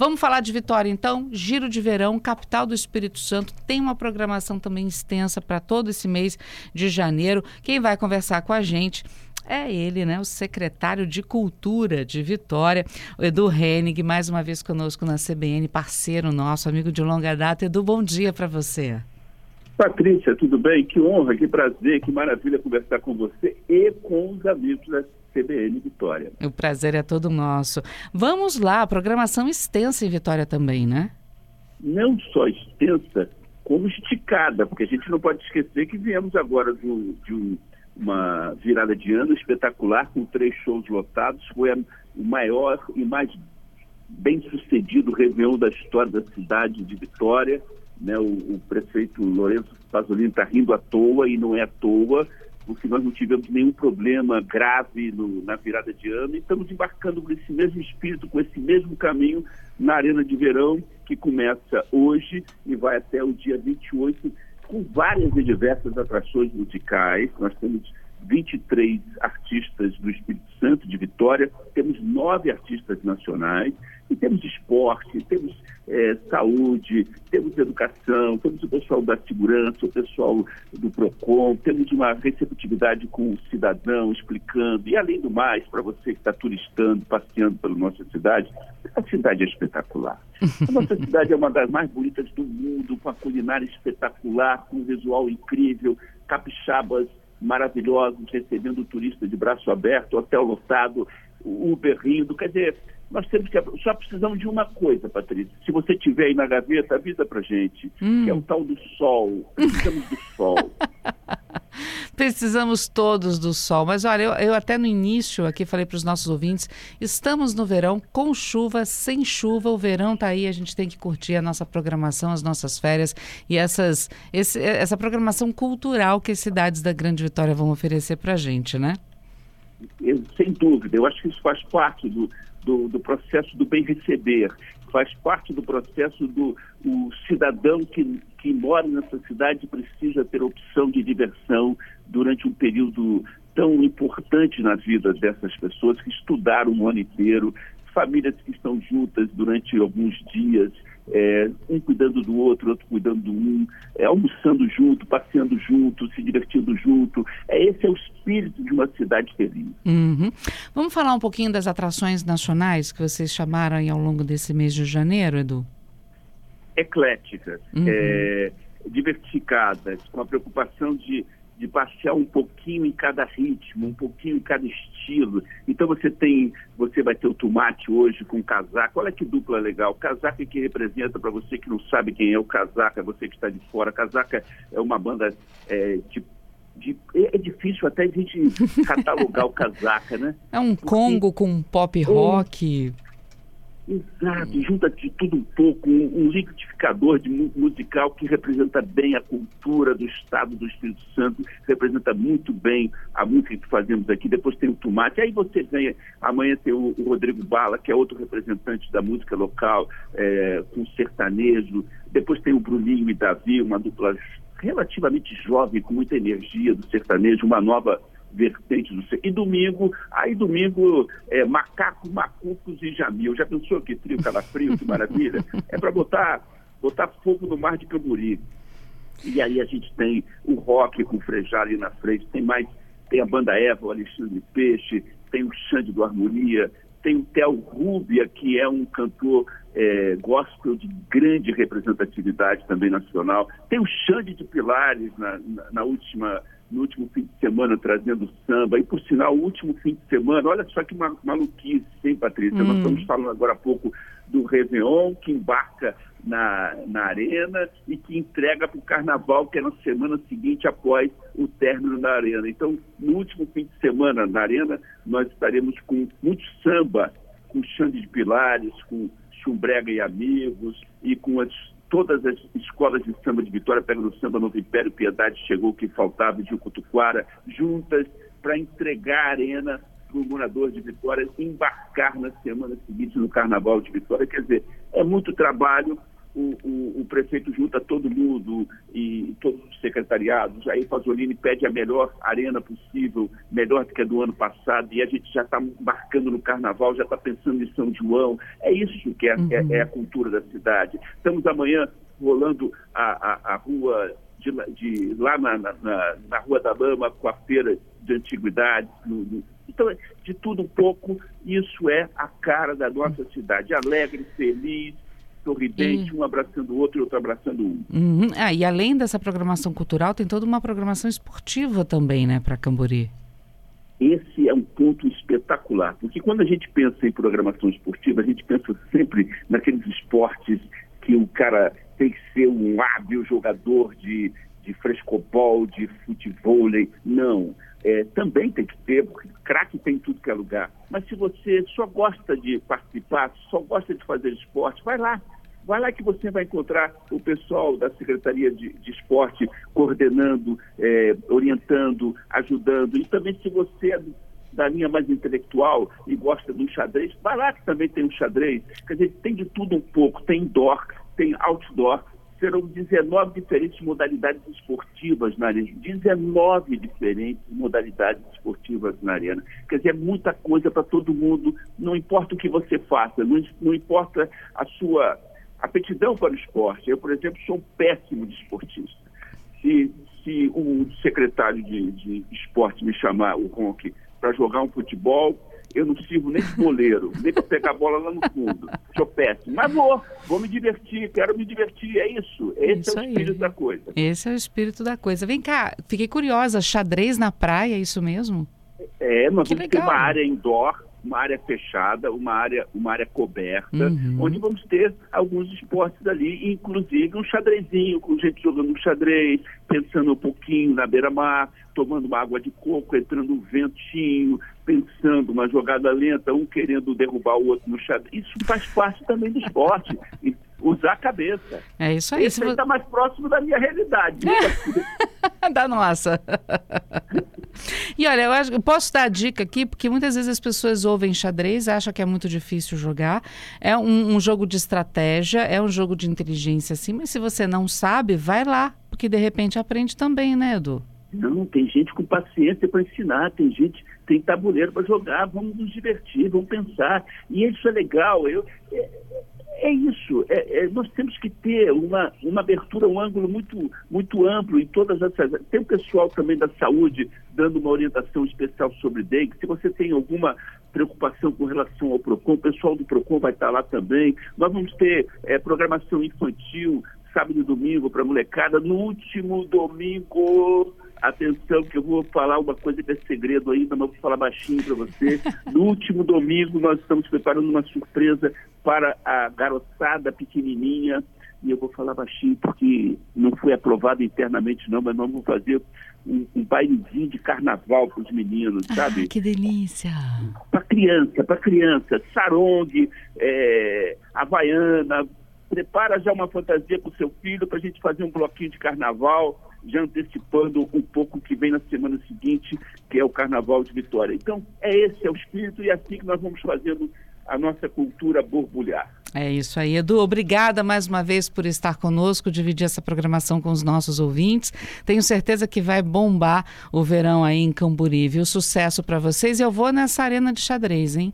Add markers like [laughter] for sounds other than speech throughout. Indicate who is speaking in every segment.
Speaker 1: Vamos falar de Vitória, então. Giro de Verão, capital do Espírito Santo. Tem uma programação também extensa para todo esse mês de janeiro. Quem vai conversar com a gente é ele, né? O secretário de Cultura de Vitória, o Edu Hennig, mais uma vez conosco na CBN, parceiro nosso, amigo de longa data. Edu, bom dia para você.
Speaker 2: Patrícia, tudo bem? Que honra, que prazer, que maravilha conversar com você e com os amigos da CBN Vitória.
Speaker 1: O prazer é todo nosso. Vamos lá, programação extensa em Vitória também, né?
Speaker 2: Não só extensa, como esticada, porque a gente não pode esquecer que viemos agora de, de uma virada de ano espetacular, com três shows lotados. Foi a, o maior e mais bem sucedido Réveillon da história da cidade de Vitória. Né? O, o prefeito Lourenço Pasolini está rindo à toa e não é à toa porque nós não tivemos nenhum problema grave no, na virada de ano e estamos embarcando com esse mesmo espírito, com esse mesmo caminho na Arena de Verão, que começa hoje e vai até o dia 28, com várias e diversas atrações musicais. Nós temos 23 artistas do Espírito Santo, de Vitória, temos nove artistas nacionais, e temos esporte, temos é, saúde, temos educação, temos o pessoal da segurança, o pessoal do PROCON, temos uma receptividade com o cidadão explicando, e além do mais, para você que está turistando, passeando pela nossa cidade, a cidade é espetacular. A nossa [laughs] cidade é uma das mais bonitas do mundo, com a culinária espetacular, com um visual incrível, capixabas maravilhosos, recebendo o turista de braço aberto, hotel lotado, Uber rindo. Quer dizer, nós temos que. Só precisamos de uma coisa, Patrícia. Se você tiver aí na gaveta, avisa pra gente. Hum. Que é o tal do sol. Precisamos do sol. [laughs]
Speaker 1: Precisamos todos do sol. Mas olha, eu, eu até no início aqui falei para os nossos ouvintes: estamos no verão, com chuva, sem chuva. O verão está aí, a gente tem que curtir a nossa programação, as nossas férias e essas, esse, essa programação cultural que as cidades da Grande Vitória vão oferecer para a gente, né?
Speaker 2: Sem dúvida, eu acho que isso faz parte do, do, do processo do bem receber, faz parte do processo do o cidadão que, que mora nessa cidade precisa ter opção de diversão durante um período tão importante na vida dessas pessoas que estudaram o ano inteiro, famílias que estão juntas durante alguns dias, é, um cuidando do outro, outro cuidando do um, é, almoçando junto, passeando junto, se divertindo junto. É, esse é o espírito de uma cidade feliz.
Speaker 1: Uhum. Vamos falar um pouquinho das atrações nacionais que vocês chamaram ao longo desse mês de janeiro, Edu?
Speaker 2: Ecléticas, uhum. é, diversificadas, com a preocupação de de passear um pouquinho em cada ritmo, um pouquinho em cada estilo. Então você tem, você vai ter o tomate hoje com casaco. Olha que dupla legal. Casaca que representa para você que não sabe quem é o Casaca, você que está de fora. Casaca é uma banda é, de de, é, é difícil até a gente catalogar o casaca, né?
Speaker 1: É um Porque, Congo com pop rock.
Speaker 2: Exato, junta de tudo um pouco, um, um liquidificador de musical que representa bem a cultura do estado do Espírito Santo, representa muito bem a música que fazemos aqui. Depois tem o Tomate, aí você ganha, amanhã tem o, o Rodrigo Bala, que é outro representante da música local, é, com sertanejo. Depois tem o Bruninho e Davi, uma dupla relativamente jovem, com muita energia do sertanejo, uma nova vertentes do E domingo, aí domingo, é, macaco, macucos e jamil. Já pensou que trio calafrio, que maravilha? É para botar, botar fogo no mar de Camburi. E aí a gente tem o rock com o Frejá ali na frente, tem mais, tem a banda Eva, o Alexandre Peixe, tem o Xande do Harmonia, tem o Theo Rubia, que é um cantor é, gospel de grande representatividade também nacional. Tem o Xande de Pilares na, na, na última no último fim de semana trazendo samba. E, por sinal, o último fim de semana, olha só que maluquice, hein, Patrícia? Hum. Nós estamos falando agora há pouco do Réveillon, que embarca na, na arena e que entrega para o Carnaval, que é na semana seguinte após o término da arena. Então, no último fim de semana na arena, nós estaremos com muito samba, com Xande de Pilares, com Chumbrega e Amigos e com as todas as escolas de samba de Vitória, Pega do Samba, Novo Império, Piedade, Chegou que faltava, de Cutuquara, juntas para entregar a arena para o morador de Vitória embarcar na semana seguinte no Carnaval de Vitória. Quer dizer, é muito trabalho. O, o, o, prefeito junta todo mundo e todos os secretariados. Aí Pasolini pede a melhor arena possível, melhor do que a do ano passado, e a gente já está marcando no carnaval, já está pensando em São João. É isso que é, uhum. é, é, a cultura da cidade. Estamos amanhã rolando a, a, a rua de, de, lá na, na, na, Rua da Lama com a feira de antiguidades. No, no, então, de tudo um pouco, isso é a cara da nossa cidade. Alegre, feliz, sorridente, um abraçando o outro e outro abraçando um.
Speaker 1: Uhum. Ah, e além dessa programação cultural, tem toda uma programação esportiva também, né, para Cambori.
Speaker 2: Esse é um ponto espetacular, porque quando a gente pensa em programação esportiva, a gente pensa sempre naqueles esportes que o cara tem que ser um hábil jogador de, de frescobol, de futebol. Não. É, também tem que ter, porque craque tem tudo que é lugar. Mas se você só gosta de participar, só gosta de fazer esporte, vai lá. Vai lá que você vai encontrar o pessoal da Secretaria de, de Esporte coordenando, é, orientando, ajudando. E também se você é da linha mais intelectual e gosta do xadrez, vai lá que também tem um xadrez. Quer dizer, tem de tudo um pouco. Tem indoor, tem outdoor, serão 19 diferentes modalidades esportivas na arena. 19 diferentes modalidades esportivas na arena. Quer dizer, é muita coisa para todo mundo, não importa o que você faça, não, não importa a sua aptidão para o esporte. Eu, por exemplo, sou um péssimo de esportista. Se, se o secretário de, de esporte me chamar, o Ronk, para jogar um futebol, eu não sirvo nem de goleiro, nem para pegar a bola lá no fundo. Sou péssimo. Mas vou, vou me divertir, quero me divertir. É isso. Esse isso é o espírito aí. da coisa.
Speaker 1: Esse é o espírito da coisa. Vem cá, fiquei curiosa. Xadrez na praia, é isso mesmo?
Speaker 2: É, nós que vamos legal. ter uma área indoor uma área fechada, uma área, uma área coberta, uhum. onde vamos ter alguns esportes ali, inclusive um xadrezinho, com gente jogando um xadrez, pensando um pouquinho na beira-mar, tomando uma água de coco, entrando um ventinho, uma jogada lenta, um querendo derrubar o outro no xadrez. Isso faz parte também do esporte. [laughs] usar a cabeça.
Speaker 1: É isso aí.
Speaker 2: Isso está mais próximo da minha realidade. [laughs]
Speaker 1: da nossa. [laughs] E olha, eu, acho, eu posso dar a dica aqui, porque muitas vezes as pessoas ouvem xadrez, acham que é muito difícil jogar. É um, um jogo de estratégia, é um jogo de inteligência, assim, mas se você não sabe, vai lá, porque de repente aprende também, né, Edu?
Speaker 2: Não, tem gente com paciência para ensinar, tem gente, tem tabuleiro para jogar, vamos nos divertir, vamos pensar. E isso é legal. Eu, é, é isso. É, é, nós temos que ter uma, uma abertura, um ângulo muito, muito amplo em todas essas. Tem o pessoal também da saúde dando uma orientação especial sobre dengue. Se você tem alguma preocupação com relação ao PROCON, o pessoal do PROCON vai estar lá também. Nós vamos ter é, programação infantil, sábado e domingo para molecada. No último domingo Atenção que eu vou falar uma coisa que é segredo ainda, mas vou falar baixinho para você. [laughs] No último domingo nós estamos preparando uma surpresa para a garotada pequenininha e eu vou falar baixinho porque não foi aprovado internamente não, mas nós vamos fazer um, um bailezinho de carnaval para os meninos, ah, sabe?
Speaker 1: que delícia!
Speaker 2: Para criança, para criança, sarong, é, havaiana, prepara já uma fantasia para o seu filho para a gente fazer um bloquinho de carnaval já antecipando um pouco o que vem na semana seguinte, que é o Carnaval de Vitória. Então, é esse é o espírito e é assim que nós vamos fazendo a nossa cultura borbulhar.
Speaker 1: É isso aí, Edu. Obrigada mais uma vez por estar conosco, dividir essa programação com os nossos ouvintes. Tenho certeza que vai bombar o verão aí em Camburi, viu? Sucesso para vocês. Eu vou nessa arena de xadrez, hein?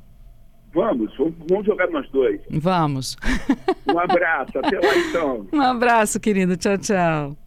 Speaker 2: Vamos, vamos jogar nós dois.
Speaker 1: Vamos.
Speaker 2: Um abraço, até lá então. [laughs]
Speaker 1: Um abraço, querido. Tchau, tchau.